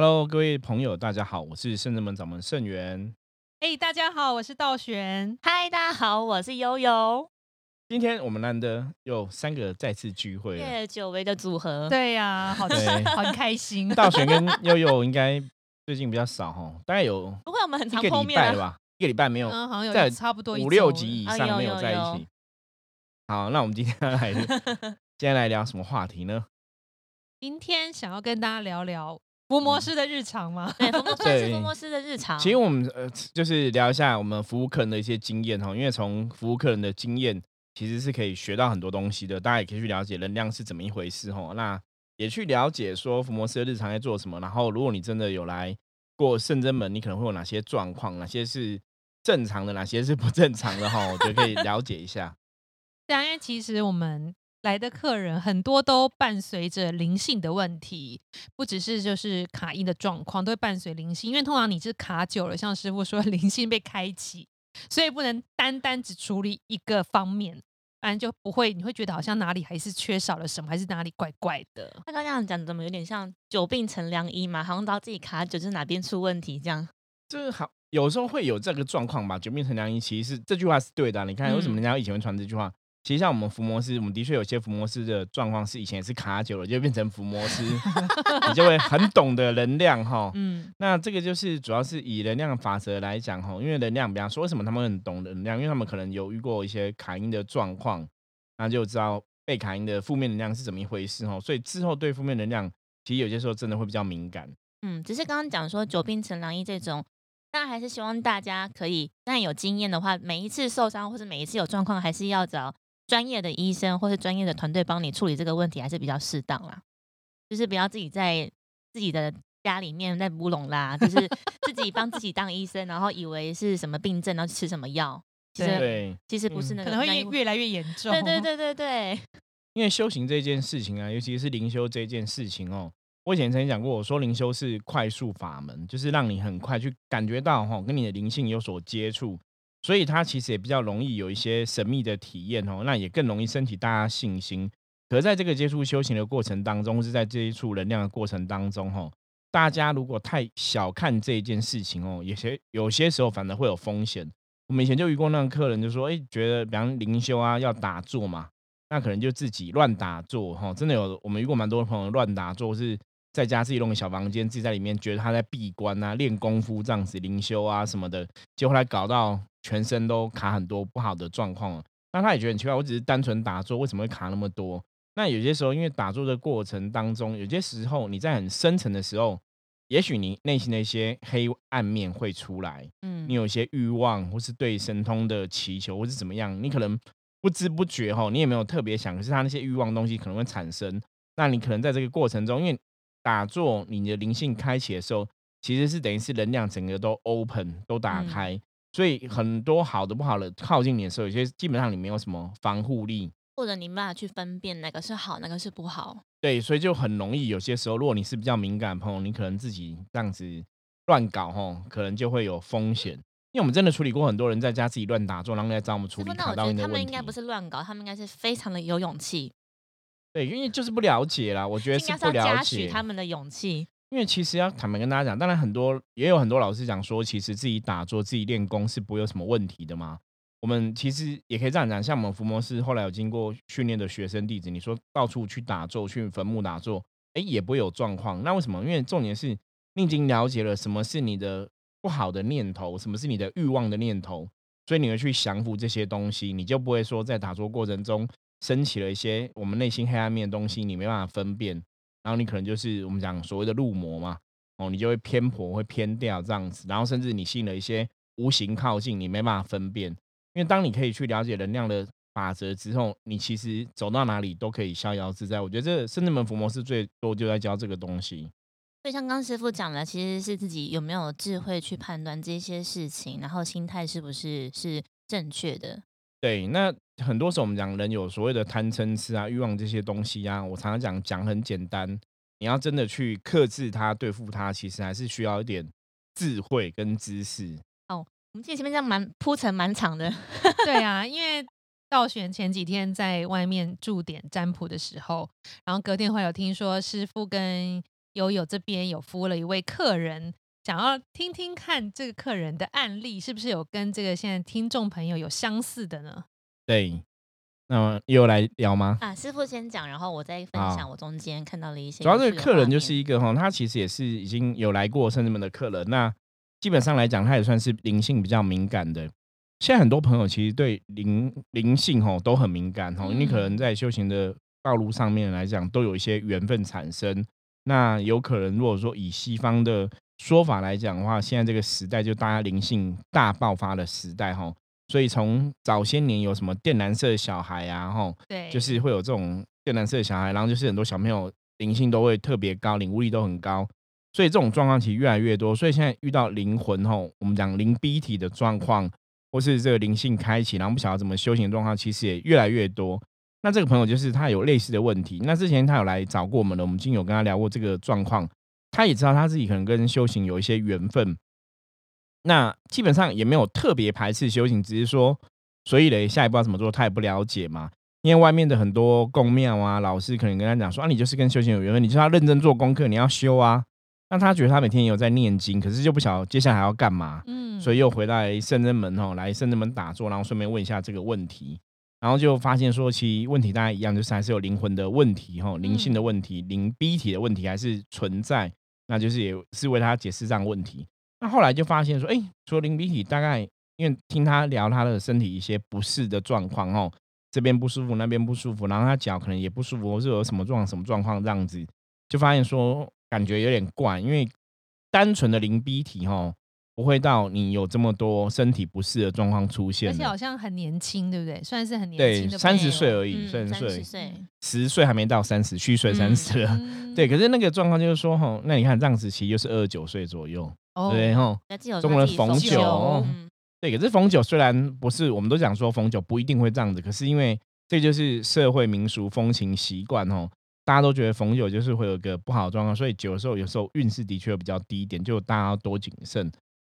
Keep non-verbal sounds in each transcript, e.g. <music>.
Hello，各位朋友，大家好，我是圣人门掌门圣元。哎，大家好，我是道玄。嗨，大家好，我是悠悠。今天我们难得有三个再次聚会久违的组合。对呀，好对很开心。<laughs> 道玄跟悠悠应该最近比较少哈，大概有不会，我们很一个常碰面啊。礼拜了吧，一个礼拜没有嗯，好像有在差不多五六集以上没有在一有有起。好，那我们今天来 <laughs> 今天来聊什么话题呢？今天想要跟大家聊聊伏魔师的日常吗？<laughs> 对，福摩算是对福摩斯的日常。其实我们呃，就是聊一下我们服务客人的一些经验哈，因为从服务客人的经验，其实是可以学到很多东西的。大家也可以去了解能量是怎么一回事哈。那也去了解说福摩斯的日常在做什么。然后，如果你真的有来过圣真门，你可能会有哪些状况，哪些是正常的，哪些是不正常的哈，我觉得可以了解一下。对啊，因为其实我们来的客人很多都伴随着灵性的问题，不只是就是卡音的状况，都会伴随灵性。因为通常你是卡久了，像师傅说 <laughs> 灵性被开启，所以不能单单只处理一个方面，不然就不会你会觉得好像哪里还是缺少了什么，还是哪里怪怪的。他刚刚这样讲，怎么有点像久病成良医嘛？好像知道自己卡久，就是哪边出问题这样。就是好，有时候会有这个状况吧。久病成良医，其实是这句话是对的啊、你看，为什么人家以前会传这句话？其实像我们伏魔师，我们的确有些伏魔师的状况是以前也是卡久了，就变成伏魔师，<laughs> 你就会很懂得能量哈。嗯，那这个就是主要是以能量法则来讲哈，因为能量，比方说为什么他们很懂能量，因为他们可能有遇过一些卡音的状况，那就知道被卡音的负面能量是怎么一回事哈。所以之后对负面能量，其实有些时候真的会比较敏感。嗯，只是刚刚讲说久病成良医这种，当然还是希望大家可以，但有经验的话，每一次受伤或者每一次有状况，还是要找专业的医生或是专业的团队帮你处理这个问题，还是比较适当啦。就是不要自己在自己的家里面在乌龙啦，就是 <laughs> 自己帮自己当医生，然后以为是什么病症，然后吃什么药，其对实，其实不是嗯那个，可能会越来越严重。对对对对对，<laughs> 因为修行这件事情啊，尤其是灵修这件事情哦，我以前曾经讲过，我说灵修是快速法门，就是让你很快去感觉到哈、跟你的灵性有所接触，所以它其实也比较容易有一些神秘的体验哦，那也更容易升起大家信心。可是在这个接触修行的过程当中，或是在接触能量的过程当中，哈，大家如果太小看这一件事情哦，有些有些时候反而会有风险。我们以前就遇过那个客人，就说，哎，觉得比方灵修啊要打坐嘛，那可能就自己乱打坐哈，真的有我们遇过蛮多的朋友乱打坐，是在家自己弄个小房间，自己在里面觉得他在闭关啊、练功夫这样子灵修啊什么的，结果后来搞到全身都卡很多不好的状况了。那他也觉得很奇怪，我只是单纯打坐，为什么会卡那么多？那有些时候，因为打坐的过程当中，有些时候你在很深层的时候，也许你内心的一些黑暗面会出来，嗯你有一些欲望，或是对神通的祈求，或是怎么样，你可能不知不觉哈，你也没有特别想，可是他那些欲望东西可能会产生。那你可能在这个过程中，因为打坐，你的灵性开启的时候，其实是等于是能量整个都 open 都打嗯开，所以很多好的不好的靠近你的时候，有些基本上你没有什么防护力。或者你没办法去分辨哪个是好，哪个是不好。对，所以就很容易，有些时候，如果你是比较敏感的朋友，你可能自己这样子乱搞吼，可能就会有风险。因为我们真的处理过很多人在家自己乱打坐，然后来找我们处理到觉得他们音的问题。应该不是乱搞，他们应该是非常的有勇气，对，因为就是不了解啦，我觉得应该是不了要嘉许解。他们的勇气。因为其实要坦白跟大家讲，当然很多也有很多老师讲说，其实自己打坐、自己练功是不会有什么问题的嘛。我们其实也可以这样讲，像我们伏魔师后来有经过训练的学生弟子，你说到处去打坐、去坟墓打坐，哎，也不会有状况。那为什么？因为重点是你已经了解了什么是你的不好的念头，什么是你的欲望的念头，所以你会去降服这些东西，你就不会说在打坐过程中升起了一些我们内心黑暗面的东西，你没办法分辨。然后你可能就是我们讲所谓的入魔嘛，哦，你就会偏颇，会偏掉这样子，然后甚至你信了一些无形靠近，你没办法分辨。因为当你可以去了解能量的法则之后，你其实走到哪里都可以逍遥自在。我觉得这圣智门伏魔是最多就在教这个东西。所以像刚师傅讲的，其实是自己有没有智慧去判断这些事情，然后心态是不是是正确的。对，那很多时候我们讲人有所谓的贪嗔痴啊、欲望这些东西啊，我常常讲讲很简单，你要真的去克制它、对付它，其实还是需要一点智慧跟知识。哦我们其实前面这样蛮铺陈蛮长的，<laughs> 对啊，因为道玄前几天在外面驻点占卜的时候，然后隔天会有听说师傅跟悠悠这边有服务了一位客人，想要听听看这个客人的案例是不是有跟这个现在听众朋友有相似的呢？对，那么又来聊吗？啊，师傅先讲，然后我再分好享我中间看到了一些主要这个客人就是一个哈，他其实也是已经有来过圣人们的客人，那基本上来讲，他也算是灵性比较敏感的。现在很多朋友其实对灵灵性吼都很敏感吼，因为可能嗯在修行的道路上面来讲，都有一些缘分产生。那有可能如果说以西方的说法来讲的话，现在这个时代就大家灵性大爆发的时代吼，所以从早些年有什么靛蓝色小孩啊吼，对，就是会有这种靛蓝色的小孩，然后就是很多小朋友灵性都会特别高，领悟力都很高，所以这种状况其实越来越多。所以现在遇到灵魂吼，我们讲灵 B 体的状况，或是这个灵性开启，然后不晓得怎么修行的状况，其实也越来越多。那这个朋友就是他有类似的问题，那之前他有来找过我们了，我们已经有跟他聊过这个状况，他也知道他自己可能跟修行有一些缘分，那基本上也没有特别排斥修行，只是说，所以嘞，下一步要怎么做，他也不了解嘛。因为外面的很多宫庙啊，老师可能跟他讲说啊，你就是跟修行有缘分，你就要认真做功课，你要修啊。那他觉得他每天也有在念经，可是就不晓得接下来还要干嘛，嗯，所以又回来圣真门哦，来圣真门打坐，然后顺便问一下这个问题，然后就发现说，其实问题大家一样，就是还是有灵魂的问题哈，灵性的问题、灵逼体的问题还是存在，那就是也是为他解释这样的问题。那后来就发现说，哎，除了灵逼体，大概因为听他聊他的身体一些不适的状况哦，这边不舒服，那边不舒服，然后他脚可能也不舒服，或是有什么状什么状况这样子，就发现说感觉有点怪，因为单纯的灵逼体哦，不会到你有这么多身体不适的状况出现而且好像很年轻，对不对？算是很年对轻的，三十岁而已，嗯三十岁30，岁嗯十岁还没到三十，虚岁三十了。嗯对，可是那个状况就是说，哈，那你看这样子，其实就是二十九岁左右，哦对哈。那既有中国人逢他自己酒酒哦嗯对，可是逢九虽然不是，我们都讲说逢九不一定会这样子，可是因为这就是社会民俗风情习惯哦，大家都觉得逢九就是会有一个不好的状况，所以九的时候有时候运势的确比较低一点，就大家要多谨慎。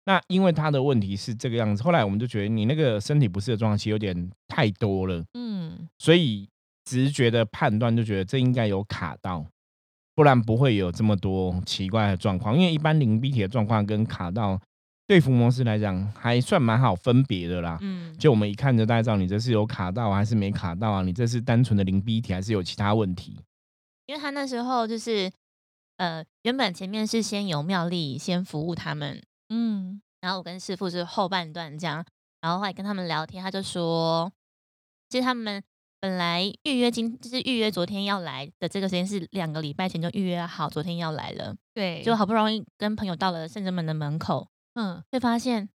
那因为他的问题是这个样子，后来我们就觉得你那个身体不适的状况其实有点太多了，嗯，所以直觉的判断就觉得这应该有卡到，不然不会有这么多奇怪的状况。因为一般灵逼体的状况跟卡到，对伏魔师来讲还算蛮好分别的啦。嗯，就我们一看就大概知道你这是有卡到啊还是没卡到啊，你这是单纯的灵逼体还是有其他问题。因为他那时候就是呃，原本前面是先由妙丽先服务他们，嗯，然后我跟师傅是后半段这样，然后后来跟他们聊天，他就说，其实他们本来预约今就是预约昨天要来的这个时间是两个礼拜前就预约好，昨天要来了，对，就好不容易跟朋友到了圣真门的门口，嗯，会发现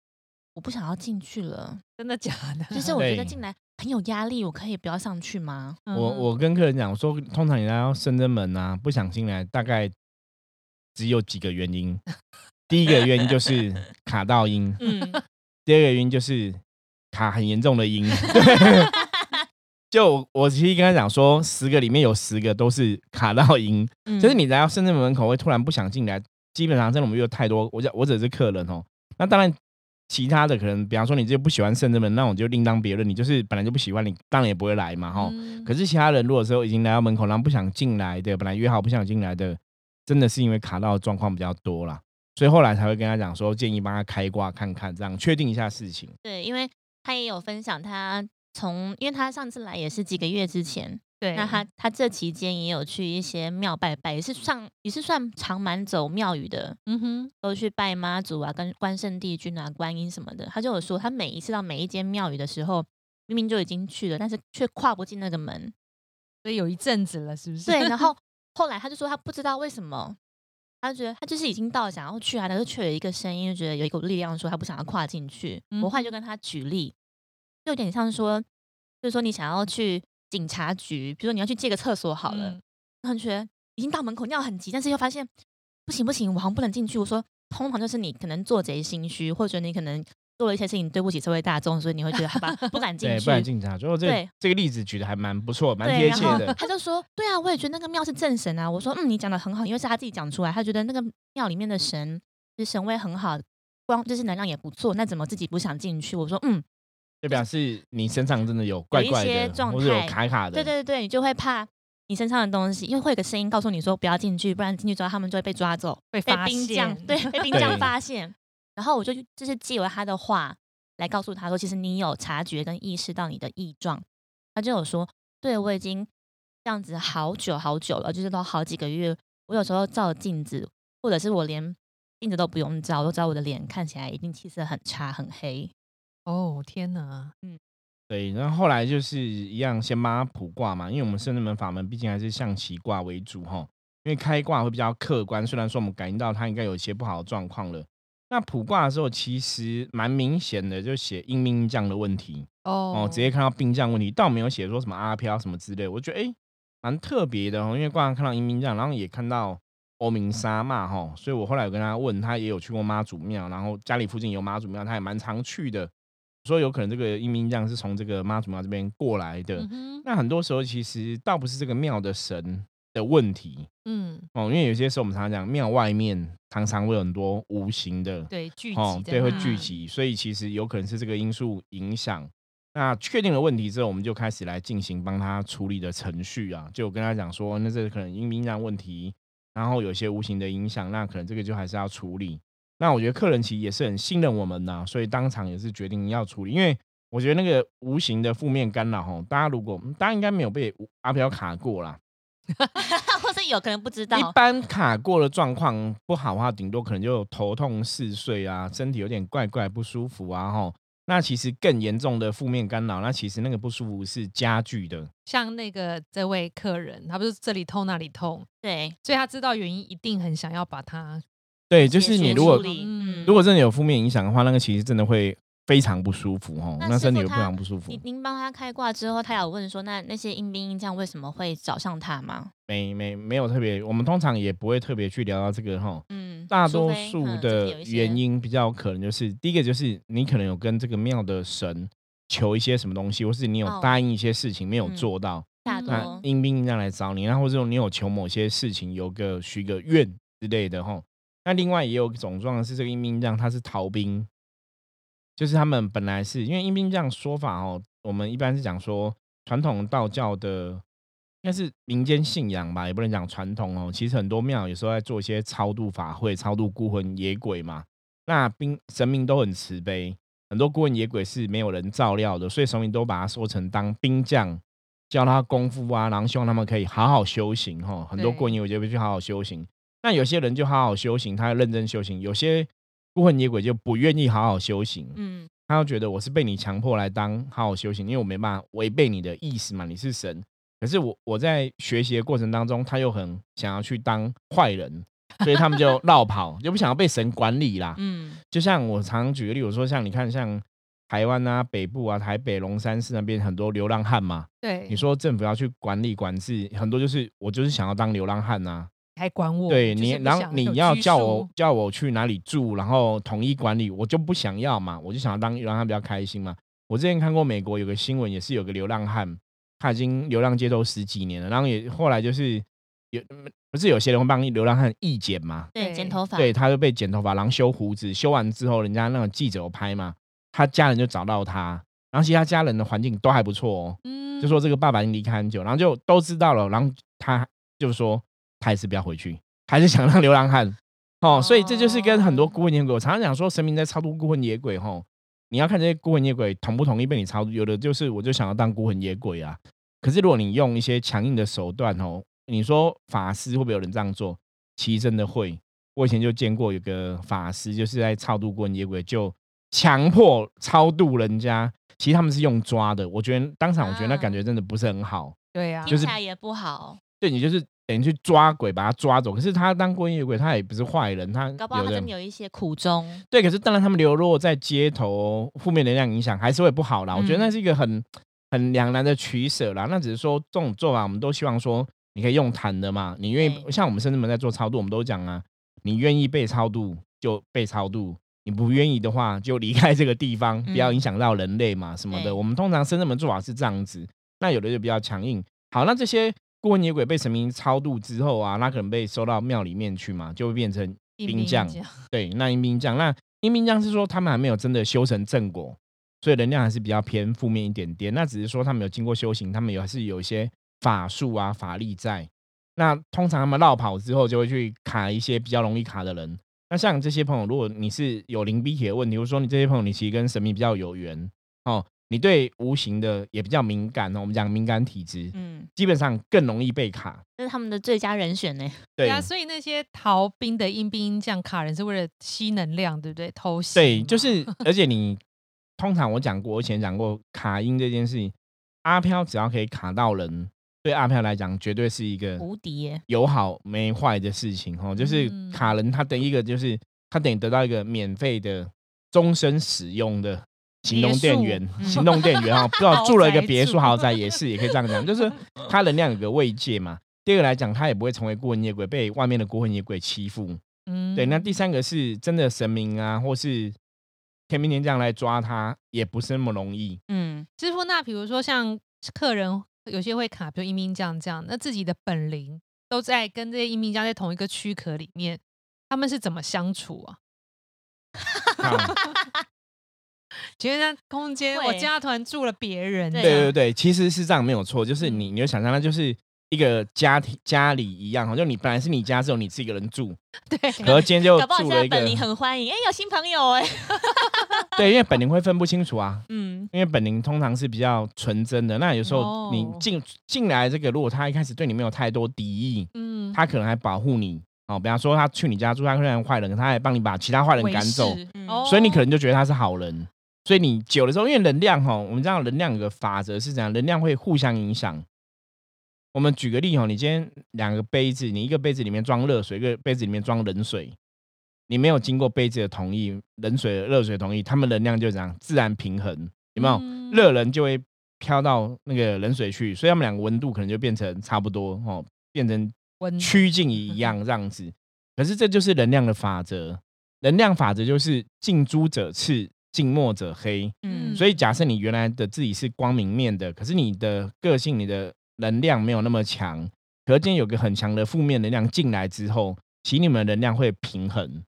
我不想要进去了，真的假的？就是我觉得对进来很有压力，我可以不要上去吗？嗯我我跟客人讲，我说通常你来到深圳门啊，不想进来，大概只有几个原因。第一个原因就是卡到音，嗯，第二个原因就是卡很严重的音。对，<laughs> 就我其实跟他讲说，十个里面有十个都是卡到音，嗯就是你来到深圳门口会突然不想进来，基本上真的我们有太多，我讲我只是客人哦。那当然，其他的可能，比方说你就不喜欢深圳门，那我就另当别论。你就是本来就不喜欢，你当然也不会来嘛，哈、嗯可是其他人如果说已经来到门口，然后不想进来的，本来约好不想进来的，真的是因为卡到的状况比较多啦，所以后来才会跟他讲说，建议帮他开挂看看，这样确定一下事情。对，因为他也有分享他从，因为他上次来也是几个月之前，对，那他他这期间也有去一些庙拜拜，也是上也是算常蛮走庙宇的，嗯哼，都去拜妈祖啊、跟关圣帝君啊、观音什么的。他就有说，他每一次到每一间庙宇的时候，明明就已经去了，但是却跨不进那个门。所以有一阵子了，是不是？对，然后 <laughs> 后来他就说他不知道为什么，他觉得他就是已经到了想要去啊，但是却有一个声音，就觉得有一股力量说他不想要跨进去。我后来就跟他举例，就有点像说，就是说你想要去警察局，比如说你要去借个厕所好了，嗯然后你觉得已经到门口尿很急，但是又发现不行不行，我好像不能进去。我说，通常就是你可能做贼心虚，或者你可能做了一些事情对不起社会大众，所以你会觉得好吧，不敢进，去不。敢进察。最后这对这个例子举的还蛮不错，蛮贴切的。他就说，对啊，我也觉得那个庙是正神啊。我说，嗯，你讲的很好，因为是他自己讲出来，他觉得那个庙里面的神就是神位很好，光就是能量也不错，那怎么自己不想进去？我说，嗯，就表示你身上真的有怪怪的，有一些状或者有态卡卡的。对对对，你就会怕你身上的东西，因为会有个声音告诉你说不要进去，不然进去之后他们就会被抓走，被被发兵将现对被冰将发现。然后我就就是借由他的话来告诉他说，其实你有察觉跟意识到你的异状。他就有说，对我已经这样子好久好久了，就是都好几个月。我有时候照镜子，或者是我连镜子都不用照，我都知道我的脸看起来一定气色很差很黑。哦天哪，对，然后后来就是一样，先帮他卜卦嘛，因为我们圣人门法门毕竟还是象棋卦为主哈，因为开卦会比较客观。虽然说我们感应到他应该有一些不好的状况了，那卜卦的时候其实蛮明显的，就写阴兵将的问题哦哦，直接看到兵将问题，倒没有写说什么阿飘什么之类，我觉得诶蛮特别的哦，因为卦上看到阴兵将，然后也看到欧明沙嘛哈，所以我后来有跟他问，他也有去过妈祖庙，然后家里附近有妈祖庙，他也蛮常去的。说有可能这个阴兵将是从这个妈祖庙这边过来的，嗯那很多时候其实倒不是这个庙的神的问题嗯，哦，因为有些时候我们常常讲庙外面常常会有很多无形的对聚集哦，对，会聚集，所以其实有可能是这个因素影响。那确定了问题之后，我们就开始来进行帮他处理的程序啊，就跟他讲说，那这可能阴兵将问题，然后有些无形的影响，那可能这个就还是要处理。那我觉得客人其实也是很信任我们呐，所以当场也是决定要处理，因为我觉得那个无形的负面干扰哈，大家如果大家应该没有被阿飘卡过啦，<laughs> 或是有可能不知道一，般卡过的状况不好的话，顶多可能就有头痛嗜睡啊，身体有点怪怪不舒服啊吼。那其实更严重的负面干扰，那其实那个不舒服是加剧的。像那个这位客人，他不是这里痛那里痛，对，所以他知道原因，一定很想要把它对，就是你如果嗯如果真的有负面影响的话，那个其实真的会非常不舒服哦，那那身体会非常不舒服您。您帮他开挂之后，他有问说，那那些阴兵阴将为什么会找上他吗？没没没有特别，我们通常也不会特别去聊到这个哈。嗯，大多数的原因比较可能就是第一个就是你可能有跟这个庙的神求一些什么东西，或是你有哦答应一些事情没有嗯做到，那多阴兵阴将来找你，然后或者说你有求某些事情有个许个愿之类的哈。那另外也有一种状况是这个阴兵阴将他是逃兵，就是他们本来是因为阴兵这样说法哦，我们一般是讲说传统道教的应该是民间信仰吧，也不能讲传统哦。其实很多庙有时候在做一些超度法会，超度孤魂野鬼嘛。那兵神明都很慈悲，很多孤魂野鬼是没有人照料的，所以神明都把他说成当兵将，教他功夫啊，然后希望他们可以好好修行哈。很多对孤魂野鬼就会去好好修行。那有些人就好好修行，他认真修行；有些孤魂野鬼就不愿意好好修行，嗯他就觉得我是被你强迫来当好好修行，因为我没办法违背你的意思嘛，你是神。可是我我在学习的过程当中，他又很想要去当坏人，所以他们就绕跑，就不想要被神管理啦。嗯就像我常举个例，我说像你看，像台湾啊、北部啊、台北龙山寺那边很多流浪汉嘛，对，你说政府要去管理管制，很多就是我就是想要当流浪汉呐、还管我？对你，然后你要叫我叫我去哪里住，然后统一管理，我就不想要嘛，我就想要当让他比较开心嘛。我之前看过美国有个新闻，也是有个流浪汉，他已经流浪街头十几年了，然后也后来就是有不是有些人会帮流浪汉义剪嘛，对，剪头发，对，他就被剪头发，然后修胡子，修完之后，人家那种记者有拍嘛，他家人就找到他，然后其他家人的环境都还不错哦，嗯就说这个爸爸已经离开很久，然后就都知道了，然后他就说他还是不要回去，还是想当流浪汉哦，所以这就是跟很多孤魂野鬼，我常常讲说神明在超度孤魂野鬼吼，你要看这些孤魂野鬼同不同意被你超度，有的就是我就想要当孤魂野鬼啊，可是如果你用一些强硬的手段哦，你说法师会不会有人这样做？其实真的会，我以前就见过有个法师就是在超度孤魂野鬼，就强迫超度人家。其实他们是用抓的，我觉得当场我觉得那感觉真的不是很好。对呀，就是也不好，对你就是等于去抓鬼，把他抓走。可是他当孤魂野鬼，他也不是坏人，他搞不好他有的真的有一些苦衷。对。可是当然，他们流落在街头，负面能量影响还是会不好啦。我觉得那嗯是一个很很两难的取舍啦。那只是说这种做法，我们都希望说你可以用谈的嘛。你愿意像我们深圳门在做超度，我们都讲啊，你愿意被超度就被超度。你不愿意的话，就离开这个地方，不要嗯影响到人类嘛，什么的。我们通常深圳门做法是这样子，那有的就比较强硬。好，那这些孤魂野鬼被神明超度之后啊，那可能被收到庙里面去嘛，就会变成阴兵将将对，那阴兵将，那阴兵将是说他们还没有真的修成正果，所以能量还是比较偏负面一点点。那只是说他们有经过修行，他们有还是有一些法术啊、法力在。那通常他们绕跑之后，就会去卡一些比较容易卡的人。那像这些朋友，如果你是有灵逼体的问题，或者说你这些朋友你其实跟神明比较有缘哦，你对无形的也比较敏感哦。我们讲敏感体质，嗯，基本上更容易被卡。这是他们的最佳人选呢。<laughs> 对啊，所以那些逃兵的阴兵这样卡人是为了吸能量，对不对？偷袭。对，就是 <laughs> 而且你通常我讲过，我以前讲过卡音这件事情，阿飘只要可以卡到人。对阿飘来讲，绝对是一个无敌耶，有好没坏的事情哦。就是卡人，他等一个就是他等于得到一个免费的终身使用的行动电源，行动电源哦，不知道 <laughs> 住了一个别墅豪宅也是，也可以这样讲，就是 <laughs> 他能量有个慰藉嘛。第二个来讲，他也不会成为孤魂野鬼，被外面的孤魂野鬼欺负。嗯，对。那第三个是真的神明啊，或是天明天这样来抓他，也不是那么容易。嗯，师傅，那比如说像客人。有些会卡，比如阴兵将这样，那自己的本灵都在跟这些阴兵将在同一个躯壳里面，他们是怎么相处啊？<laughs> 觉得空间我家团住了别人，对对对，其实是这样没有错，就是你你就想象它就是一个家庭家里一样哈，就你本来是你家只有你自己一个人住，<laughs> 对，可今天就住了一个，本宁很欢迎，哎，有新朋友哎。<laughs> <laughs> 对，因为本宁会分不清楚啊。嗯，因为本宁通常是比较纯真的。那有时候你进进来这个，如果他一开始对你没有太多敌意，嗯，他可能还保护你。哦，比方说他去你家住，他虽然坏人，他还帮你把其他坏人赶走，所以你可能就觉得他是好人。所以你久的时候，因为能量哈，我们知道能量有个法则是怎样，能量会互相影响。我们举个例哈，你今天两个杯子，你一个杯子里面装热水，一个杯子里面装冷水。你没有经过杯子的同意，冷水、热水同意，它们能量就这样自然平衡，有没有？热人就会飘到那个冷水去，所以他们两个温度可能就变成差不多哦，变成趋近一样这样子。可是这就是能量的法则，能量法则就是近朱者赤，近墨者黑。嗯，所以假设你原来的自己是光明面的，可是你的个性、你的能量没有那么强，可是今天有个很强的负面能量进来之后，其实你们的能量会平衡。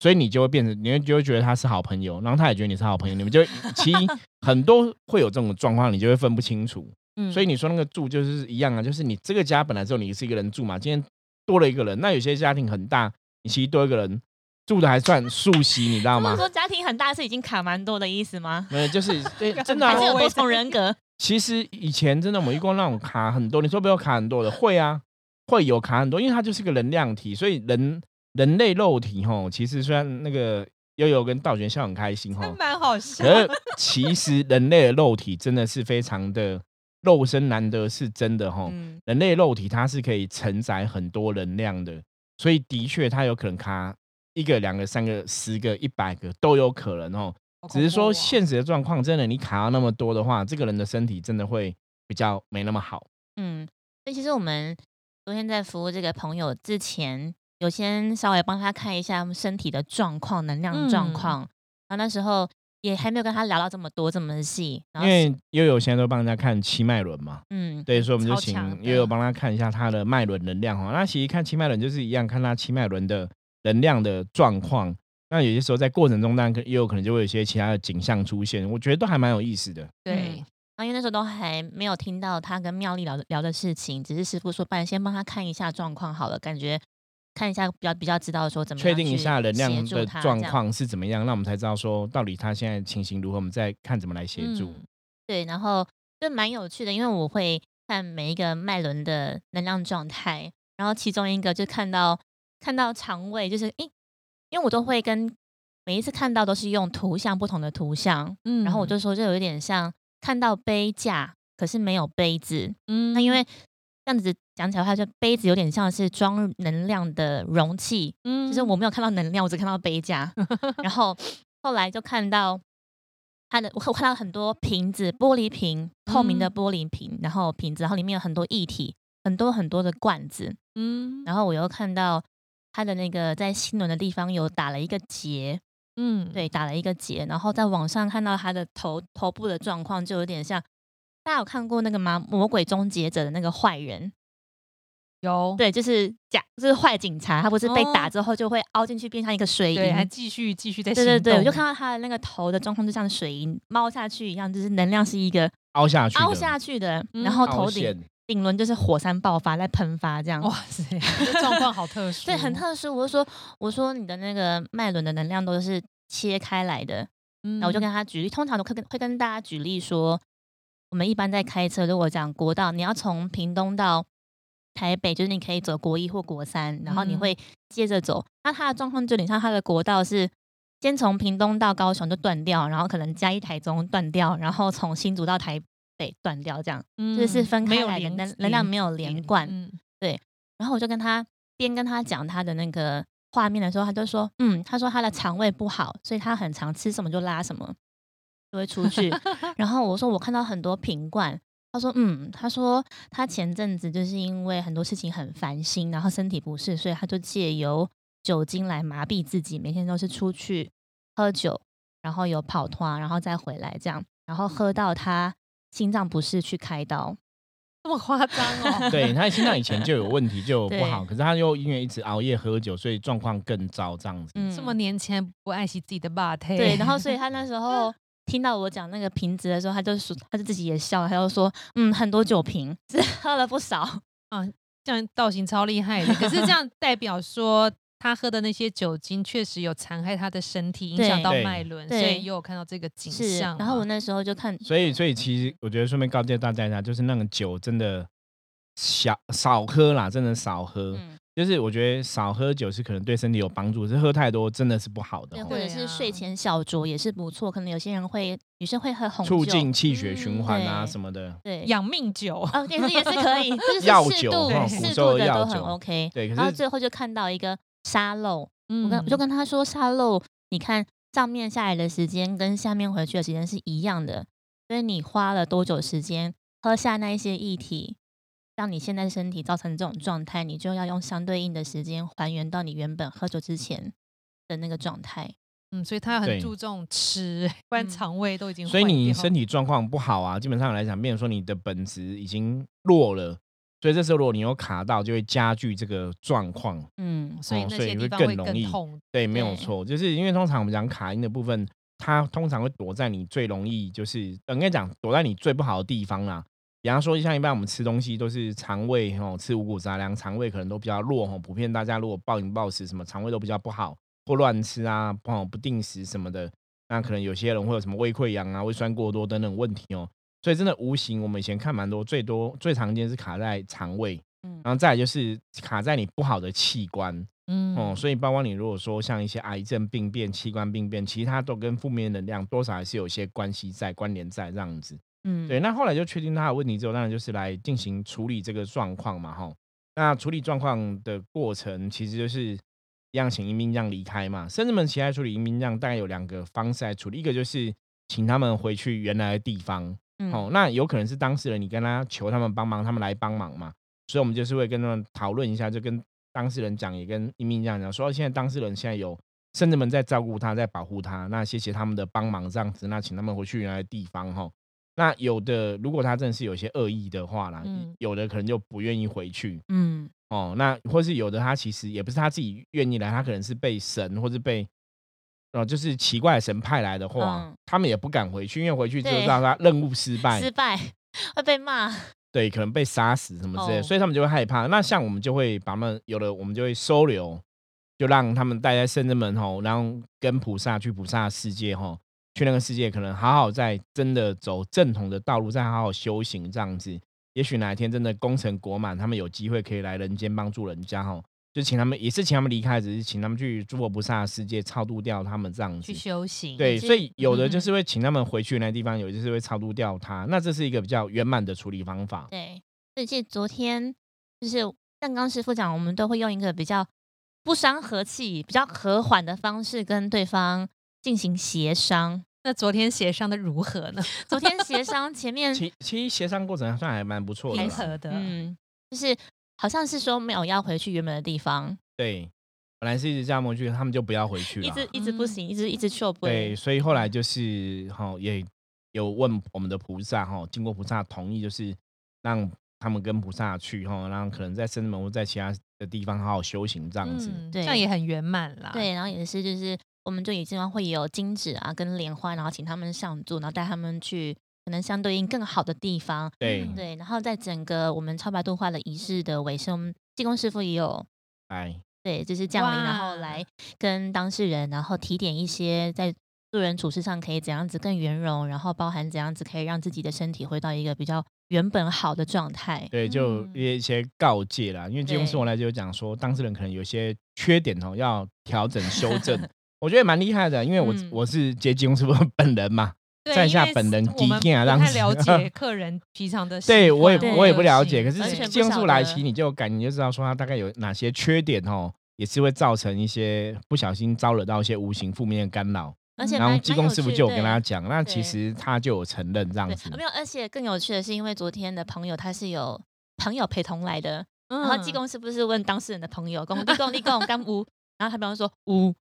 所以你就会变成，你会就会觉得他是好朋友，然后他也觉得你是好朋友，你们就 <laughs> 其实很多会有这种状况，你就会分不清楚。嗯，所以你说那个住就是一样啊，就是你这个家本来只有你是一个人住嘛，今天多了一个人，那有些家庭很大，你其实多一个人住的还算熟悉，你知道吗？说家庭很大是已经卡蛮多的意思吗？没有，就是 <laughs> 对，真的还是有多重人格。<laughs> 其实以前真的我们遇过那种卡很多，你说不要卡很多的，会啊，会有卡很多，因为它就是个能量体，所以人。人类肉体吼，其实虽然那个悠悠跟道玄笑很开心吼，蛮好笑。可是其实人类的肉体真的是非常的肉身难得是真的吼。人类肉体它是可以承载很多能量的，所以的确它有可能卡一个、两个、三个、十个、一百个都有可能哦。只是说现实的状况，真的你卡到那么多的话，这个人的身体真的会比较没那么好。嗯，所以其实我们昨天在服务这个朋友之前。有先稍微帮他看一下身体的状况、能量状况，然后那时候也还没有跟他聊到这么多这么细。因为悠悠现在都帮人家看七脉轮嘛，嗯，对，所以我们就请悠悠帮他看一下他的脉轮能量哈。那其实看七脉轮就是一样，看他七脉轮的能量的状况。那有些时候在过程中，当然也有可能就会有一些其他的景象出现，我觉得都还蛮有意思的。对，啊因为那时候都还没有听到他跟妙丽聊聊的事情，只是师傅说，不然先帮他看一下状况好了，感觉。看一下，比较比较知道说怎么确定一下能量的状况是怎么样，那我们才知道说到底他现在情形如何，我们再看怎么来协助。对，然后就蛮有趣的，因为我会看每一个脉轮的能量状态，然后其中一个就看到看到肠胃，就是诶，因为我都会跟每一次看到都是用图像不同的图像，嗯，然后我就说就有一点像看到杯架，可是没有杯子，嗯，那因为。这样子讲起来的话，就杯子有点像是装能量的容器，嗯，就是我没有看到能量，我只看到杯架。然后后来就看到它的，我我看到很多瓶子，玻璃瓶，透明的玻璃瓶，然后瓶子，然后里面有很多液体，很多很多的罐子，嗯，然后我又看到它的那个在心轮的地方有打了一个结，嗯，对，打了一个结，然后在网上看到他的头头部的状况，就有点像。大家有看过那个吗？魔鬼终结者的那个坏人，有对，就是假，就是坏警察，他不是被打之后就会凹进去，变成一个水银，还继续继续在对对对，我就看到他的那个头的状况，就像水银猫下去一样，就是能量是一个凹下去凹下去的，然后头顶顶轮就是火山爆发在喷发这样。哇塞，这状况好特 <laughs> 殊，对，很特殊。我就说，我说你的那个脉轮的能量都是切开来的，嗯。然后我就跟他举例，通常都会跟会跟大家举例说，我们一般在开车，如果讲国道，你要从屏东到台北，就是你可以走国一或国三，然后你嗯会接着走。那他的状况就有点像他的国道是先从屏东到高雄就断掉，然后可能嘉义台中断掉，然后从新竹到台北断掉，这样就是分开来的能能量没有连贯。嗯然后我就跟他边跟他讲他的那个画面的时候，他就说，嗯，他说他的肠胃不好，所以他很常吃什么就拉什么，就会出去。<laughs> 然后我说我看到很多瓶罐，他说嗯，他说他前阵子就是因为很多事情很烦心，然后身体不适，所以他就借由酒精来麻痹自己，每天都是出去喝酒，然后有跑团，然后再回来这样，然后喝到他心脏不适去开刀。<laughs> 这么夸张哦，<laughs> 对他心脏以前就有问题，就有不好，可是他又因为一直熬夜喝酒，所以状况更糟，这样子。嗯这么年轻不爱惜自己的霸体，对，然后所以 <laughs> 他那时候听到我讲那个瓶子的时候，他就说，他就自己也笑了，他就说，嗯，很多酒瓶，是喝了不少。这样造型超厉害的，可是这样代表说。他喝的那些酒精确实有残害他的身体，影响到脉轮，所以又有看到这个景，象。然后我那时候就看，所以，所以其实我觉得顺便告诫大家一下，就是那个酒真的少少喝啦，真的少喝。嗯，就是我觉得少喝酒是可能对身体有帮助，是喝太多真的是不好的或者是睡前小酌也是不错。可能有些人会，女生会喝红酒，促进气血循环啊对什么的。对，养命酒，啊，也是也是可以，<laughs> 就是药酒适度哈适度的都很的药酒 OK。对，可是然后最后就看到一个沙漏，我嗯跟我就跟他说，沙漏，你看上面下来的时间跟下面回去的时间是一样的，所以你花了多久时间喝下那一些液体，让你现在身体造成这种状态，你就要用相对应的时间还原到你原本喝酒之前的那个状态。嗯，所以他很注重吃，不然嗯。肠胃都已经所以你身体状况不好啊，基本上来讲，变成说你的本质已经弱了，所以这时候如果你有卡到，就会加剧这个状况。嗯，所以那些地方会更容易更痛。对，没有对错，就是因为通常我们讲卡音的部分，它通常会躲在你最容易，就是呃应该讲躲在你最不好的地方啦。比方说，像一般我们吃东西都是肠胃哦，吃五谷杂粮，肠胃可能都比较弱哦。普遍大家如果暴饮暴食，什么肠胃都比较不好，或乱吃啊，不好不定时什么的，那可能有些人会有什么胃溃疡啊、胃酸过多等等问题哦。所以真的无形，我们以前看蛮多，最多最常见是卡在肠胃，嗯然后再来就是卡在你不好的器官。嗯哦，所以包括你如果说像一些癌症病变、器官病变，其实它都跟负面能量多少还是有些关系在、关联在这样子。嗯，对，那后来就确定他的问题之后，当然就是来进行处理这个状况嘛，哈。那处理状况的过程，其实就是一样请阴兵将离开嘛。甚至们其他处理阴兵将大概有两个方式来处理，一个就是请他们回去原来的地方，嗯哦，那有可能是当事人你跟他求他们帮忙，他们来帮忙嘛，所以我们就是会跟他们讨论一下，就跟当事人讲，也跟一鸣讲讲，说现在当事人现在有甚至们在照顾他，在保护他，那谢谢他们的帮忙，这样子，那请他们回去原来的地方哈。那有的如果他真的是有些恶意的话啦，嗯有的可能就不愿意回去嗯哦。那或是有的他其实也不是他自己愿意来，他可能是被神或是被。哦，就是奇怪的神派来的话，嗯他们也不敢回去，因为回去之后让他任务失败，失败会被骂。对，可能被杀死什么之类的，哦所以他们就会害怕。那像我们就会把他们有的，我们就会收留，就让他们待在圣人门吼，然后跟菩萨去菩萨的世界吼，去那个世界可能好好在真的走正统的道路，再好好修行这样子。也许哪一天真的功成国满，他们有机会可以来人间帮助人家吼，就请他们也是请他们离开，只是请他们去诸佛菩萨的世界超度掉他们这样子去。修行。对，所以有的就嗯是会请他们回去那地方，有的就是会超度掉他。那这是一个比较圆满的处理方法。对，所以其实昨天就是像刚师傅讲，我们都会用一个比较不伤和气、比较和缓的方式跟对方进行协商。那昨天协商的如何呢？<laughs> 昨天协商前面，其其实协商过程算还蛮不错的啦，平和的，嗯，就是好像是说没有要回去原本的地方，对，本来是一直叫他们去，他们就不要回去了。一直一直不嗯行，一直一直去不。对，所以后来就是哈、也有问我们的菩萨哈、经过菩萨同意，就是让他们跟菩萨去哈、让可能在深门或在其他的地方好好修行这样子。嗯，对这样也很圆满啦。对，然后也是就是我们就也经常会有金纸啊跟莲花，然后请他们上座，然后带他们去可能相对应更好的地方。对嗯对，然后在整个我们超白度化的仪式的尾声，济公师傅也有哎，对，就是降临，然后来跟当事人，然后提点一些在做人处事上可以怎样子更圆融，然后包含怎样子可以让自己的身体回到一个比较原本好的状态。对，就嗯一些告诫啦。因为济公师傅来就有讲说，当事人可能有些缺点哦，要调整修正。<laughs> 我觉得蛮厉害的，因为我、嗯我是接济公师傅本人嘛，对在下本人我们意见啊不太了解客人平常的 <laughs> 对我也我也不了解。可是完全不济公师傅晓得来其你就感，你就知道说他大概有哪些缺点哦，也是会造成一些不小心招惹到一些无形负面的干扰。然后而且蛮济公师傅就有跟他讲。讲，那其实他就有承认这样，子。没有，而且更有趣的是，因为昨天的朋友他是有朋友陪同来的，嗯然后济公是不是问当事人的朋友，公立公立公干屋，然后他比方说五，哦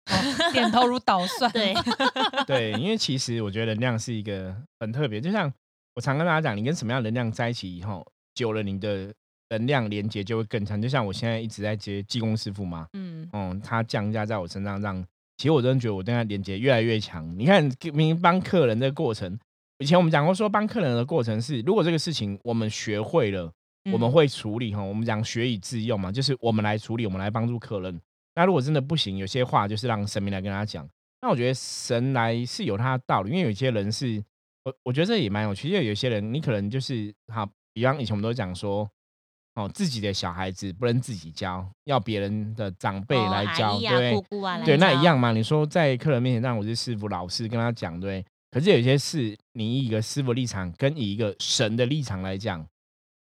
点头如捣蒜。对，<laughs> 对，因为其实我觉得能量是一个很特别，就像我常跟大家讲，你跟什么样能量在一起以后，久了你的能量连接就会更强。就像我现在一直在接技工师傅嘛，嗯，嗯，他降价在我身上，让其实我真的觉得我跟他连接越来越强。你看，明明帮客人这个过程，以前我们讲过说帮客人的过程是，如果这个事情我们学会了，我们嗯会处理哈，我们讲学以致用嘛，就是我们来处理，我们来帮助客人。那如果真的不行，有些话就是让神明来跟他讲。那我觉得神来是有他的道理，因为有些人是，我我觉得这也蛮有趣，因为有些人你可能就是好，比方以前我们都讲说，哦，自己的小孩子不能自己教，要别人的长辈哦来教，对不对姑？姑啊，对，那一样嘛。你说在客人面前让我是师傅、老师跟他讲，对。可是有些事，你以一个师傅立场跟以一个神的立场来讲，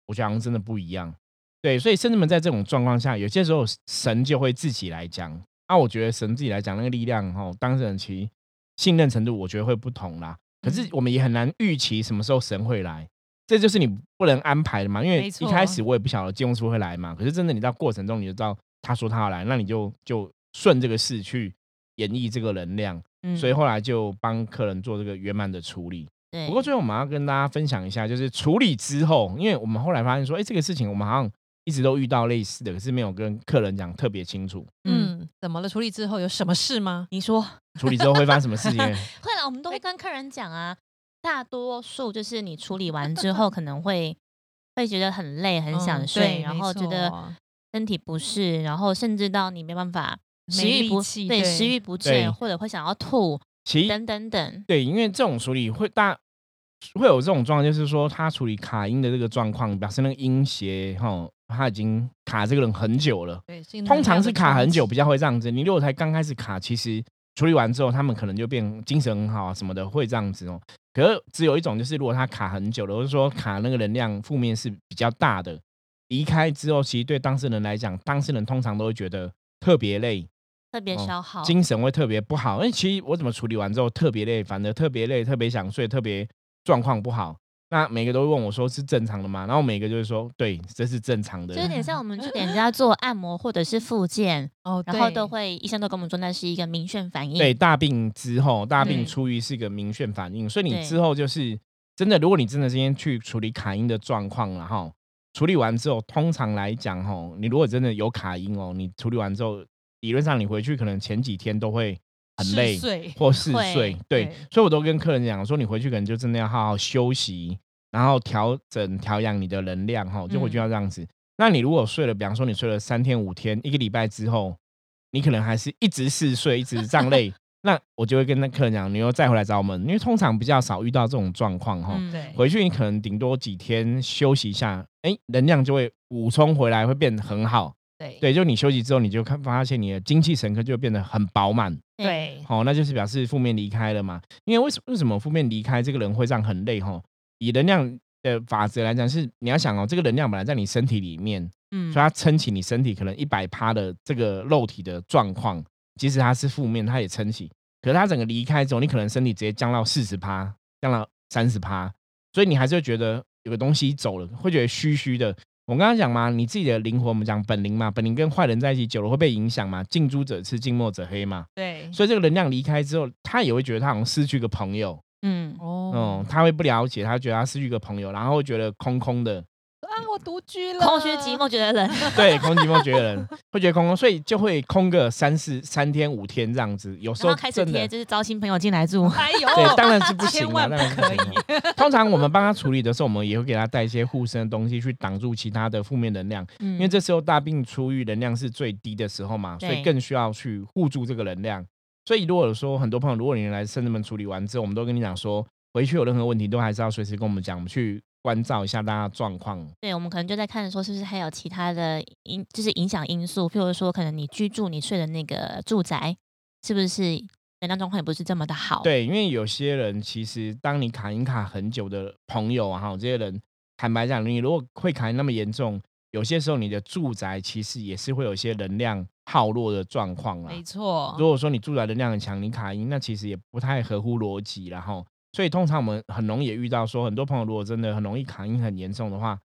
我觉得好像真的不一样。对，所以甚至们在这种状况下，有些时候神就会自己来讲。那、我觉得神自己来讲那个力量，哈，当事人其实信任程度，我觉得会不同啦。可是嗯我们也很难预期什么时候神会来，这就是你不能安排的嘛。因为一开始我也不晓得金庸师傅会来嘛，可是真的你到过程中你就知道他说他要来，那你就就顺这个事去演绎这个能量，嗯所以后来就帮客人做这个圆满的处理。对，不过最后我们要跟大家分享一下，就是处理之后，因为我们后来发现说，哎，这个事情我们好像一直都遇到类似的，可是没有跟客人讲特别清楚。嗯，嗯，怎么了？处理之后有什么事吗？你说处理之后会发生什么事情？<laughs> 会了，我们都会跟客人讲啊，大多数就是你处理完之后 <laughs> 可能会会觉得很累、很想嗯睡，然后觉得身体不适，然后甚至到你没办法食欲不对对食欲不振，或者会想要吐其等等等。对，因为这种处理会大会有这种状况，就是说他处理卡音的这个状况，表示那个音邪哈，他已经卡这个人很久了。对，通常是卡很久比较会这样子，你如果才刚开始卡，其实处理完之后，他们可能就变精神很好啊什么的，会这样子哦。可是只有一种，就是如果他卡很久了，或者说卡那个能量负面是比较大的，离开之后，其实对当事人来讲，当事人通常都会觉得特别累，特别哦消耗，精神会特别不好。哎，其实我怎么处理完之后特别累，反而特别累，特别想睡，特别状况不好。那每个都会问我说是正常的吗？然后每个就是说对，这是正常的就。有点像我们去 <laughs> 给人家做按摩或者是复健，哦，然后都会医生都跟我们说那是一个明眩反应。对，大病之后，大病对初愈是一个明眩反应，所以你之后就是真的，如果你真的今天去处理卡音的状况了哈，处理完之后，通常来讲吼，你如果真的有卡音哦，你处理完之后，理论上你回去可能前几天都会很累或嗜睡，对对，所以我都跟客人讲说，你回去可能就真的要好好休息，然后调整调养你的能量哈，就回去嗯要这样子。那你如果睡了，比方说你睡了三天五天，一个礼拜之后，你可能还是一直嗜睡，一直这样累，<laughs> 那我就会跟那客人讲，你又再回来找我们，因为通常比较少遇到这种状况哈。嗯对，回去你可能顶多几天休息一下，哎，能量就会补充回来，会变得很好。对对，就你休息之后，你就看发现你的精气神科就会变得很饱满。对好、那就是表示负面离开了嘛。因为为什为什么负面离开这个人会这样很累？哈，以能量的法则来讲，是你要想哦，这个能量本来在你身体里面，嗯所以它撑起你身体可能一百趴的这个肉体的状况，即使它是负面，它也撑起。可是它整个离开之后，你可能身体直接降到四十趴，降到三十趴，所以你还是会觉得有个东西走了，会觉得虚虚的。我刚刚讲嘛，你自己的灵魂，我们讲本灵嘛，本灵跟坏人在一起久了会被影响嘛，近朱者赤，近墨者黑嘛。对，所以这个能量离开之后，他也会觉得他好像失去个朋友，嗯。嗯哦，，他会不了解，他觉得他失去个朋友，然后会觉得空空的，啊，我独居了，空虚寂寞觉得冷，<laughs> 对，空寂寞觉得冷会觉得空空，所以就会空个三四三天五天这样子，有时候真的贴，就是招新朋友进来住。<laughs> 哎呦，对，当然是不行了，千万不当然不可。以。通常我们帮他处理的时候，我们也会给他带一些护身的东西去挡住其他的负面能量，嗯因为这时候大病初愈，能量是最低的时候嘛，所以更需要去护住这个能量。所以如果说很多朋友，如果你来圣人们处理完之后，我们都跟你讲说，回去有任何问题都还是要随时跟我们讲，我们去关照一下大家的状况。对，我们可能就在看说是不是还有其他的因，就是影响因素，譬如说可能你居住你睡的那个住宅是不是能量状况也不是这么的好？，对，因为有些人其实当你卡银卡很久的朋友啊，哈，这些人坦白讲，你如果会卡那么严重，有些时候你的住宅其实也是会有一些能量耗弱的状况啊。没错，如果说你住宅能量很强，你卡音，那其实也不太合乎逻辑，然后，所以通常我们很容易也遇到说，很多朋友如果真的很容易卡音很严重的话，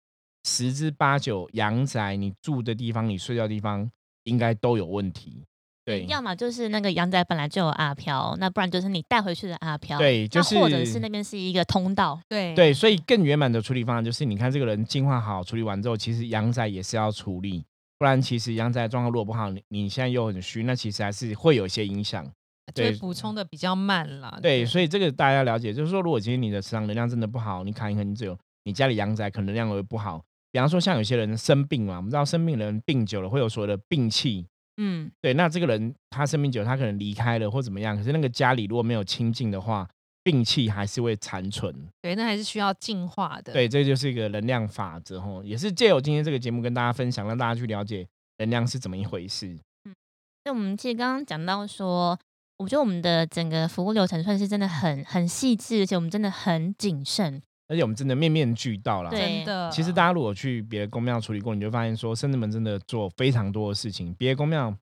十之八九阳宅你住的地方、你睡觉的地方应该都有问题。对，要么就是那个阳宅本来就有阿飘，那不然就是你带回去的阿飘，对就是或者是是那边是一个通道，对对，所以更圆满的处理方案就是，你看这个人净化好，处理完之后，其实阳宅也是要处理，不然其实阳宅状况如果不好，你你现在又很虚，那其实还是会有一些影响。对就会补充的比较慢啦。对，所以这个大家要了解，就是说，如果今天你的磁场能量真的不好，你卡你很久，你家里阳宅可能能量会不好。比方说，像有些人生病嘛，我们知道生病的人病久了会有所谓的病气，嗯，对，那这个人他生病久了，他可能离开了或怎么样，可是那个家里如果没有清净的话，病气还是会残存。对，那还是需要净化的。对，这就是一个能量法则吼，也是借由今天这个节目跟大家分享，让大家去了解能量是怎么一回事。嗯那我们其实刚刚讲到说，我觉得我们的整个服务流程算是真的很很细致，而且我们真的很谨慎。而且我们真的面面俱到啦。对真的。其实大家如果去别的宫庙处理过，你就发现说，圣子们真的做非常多的事情。别的宫庙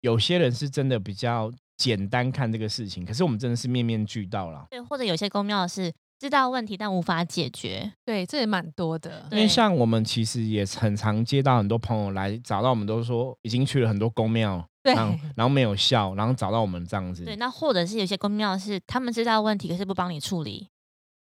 有些人是真的比较简单看这个事情，可是我们真的是面面俱到啦。对，或者有些公庙是知道问题但无法解决。对，这也蛮多的。因为像我们其实也很常接到很多朋友来找到我们，都说已经去了很多宫庙，对。然后然后没有效，然后找到我们这样子。对，那或者是有些公庙是他们知道问题，可是不帮你处理。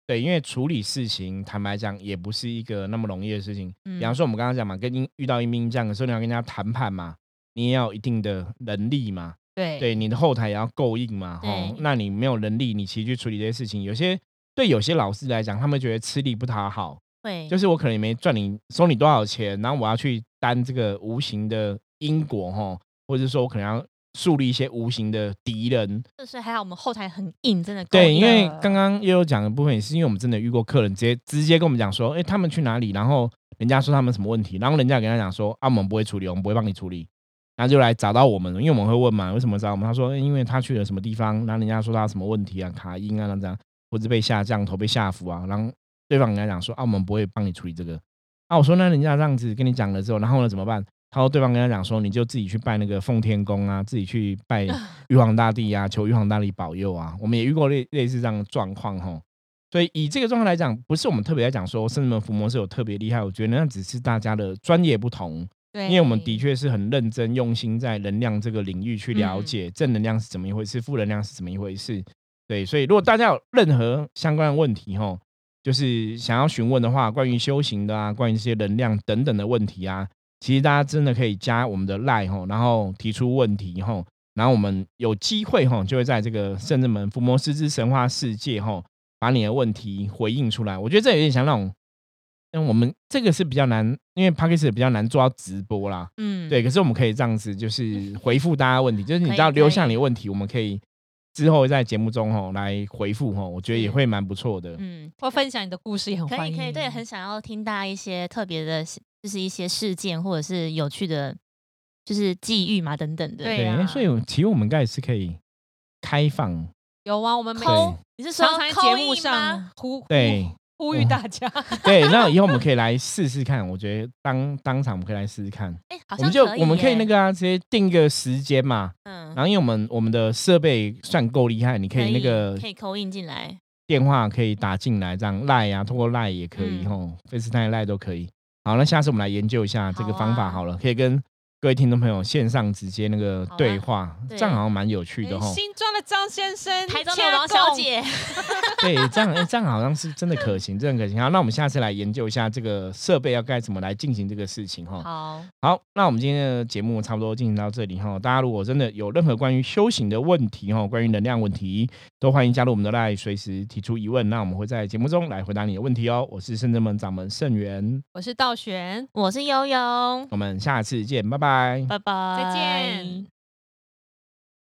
对，因为处理事情，坦白讲，也不是一个那么容易的事情。嗯。比方说，我们刚刚讲嘛，跟阴遇到阴兵这样的时候，你要跟人家谈判嘛，你也要有一定的能力嘛，对。对，你的后台也要够硬嘛，哦，那你没有能力，你其实去处理这些事情，有些对有些老师来讲，他们觉得吃力不讨好，对，就是我可能也没赚你收你多少钱，然后我要去担这个无形的因果，吼，或者说我可能要树立一些无形的敌人，就是还好我们后台很硬，真的对，因为刚刚悠悠讲的部分，也是因为我们真的遇过客人直接直接跟我们讲说，哎、他们去哪里，然后人家说他们什么问题，然后人家跟他讲说，啊，我们不会处理，我们不会帮你处理，然后就来找到我们，因为我们会问嘛，为什么找我们？他说，诶因为他去了什么地方，然后人家说他什么问题啊，卡音啊，这样，或者被下降头、被下符啊，然后对方跟他讲说，啊，我们不会帮你处理这个。啊，我说那人家这样子跟你讲了之后，然后呢怎么办？他说对方跟他讲说，你就自己去拜那个奉天宫啊，自己去拜 <laughs> 玉皇大帝啊，求玉皇大帝保佑啊。我们也遇过类类似这样的状况吼。所以以这个状况来讲，不是我们特别在讲说圣人们伏魔是有特别厉害，我觉得那只是大家的专业不同。对，因为我们的确是很认真用心在能量这个领域去了嗯解正能量是怎么一回事，负能量是怎么一回事。对，所以如果大家有任何相关的问题吼，就是想要询问的话，关于修行的啊，关于这些能量等等的问题啊，其实大家真的可以加我们的 line 吼，然后提出问题吼，然后我们有机会吼，就会在这个圣人门伏魔师之神话世界吼，把你的问题回应出来。我觉得这有点像那种。因为我们这个是比较难，因为 p a c k a g e 比较难做到直播啦，嗯，对，可是我们可以这样子，就是回复大家问题，就是你只要留下你的问题，我们可以之后在节目中吼来回复吼，我觉得也是会蛮不错的。嗯，或分享你的故事也很欢迎。可以可以，对，很想要听大家一些特别的事，就是一些事件或者是有趣的，就是际遇嘛等等的。对啊所以其实我们应该也是可以开放，有啊，我们每抠你是说常常在节目上呼对呼吁大家。<laughs> 对，那以后我们可以 <laughs> 来试试看，我觉得当当场我们可以来试试看，哎，好我们就我们可以那个啊，直接定个时间嘛，嗯然，后因为我们我们的设备算够厉害，你可以那个可以扣印进来。电话可以打进来，这样赖啊，通过赖也可以嗯吼，FaceTime 赖都可以。好，那下次我们来研究一下这个方法好了，可以跟各位听众朋友线上直接那个对话，对这样好像蛮有趣的哎哈。新庄的张先生，台中的王小，姐，<laughs> 对，这样哎，这样好像是真的可行，真的可行。好，那我们下次来研究一下这个设备要该怎么来进行这个事情哈。好，好，那我们今天的节目差不多进行到这里哈。大家如果真的有任何关于修行的问题哈，关于能量问题，都欢迎加入我们的 line，随时提出疑问，那我们会在节目中来回答你的问题哦。我是圣真门掌门圣元，我是道玄，我是悠悠，我们下次见，拜拜拜。拜拜，再见。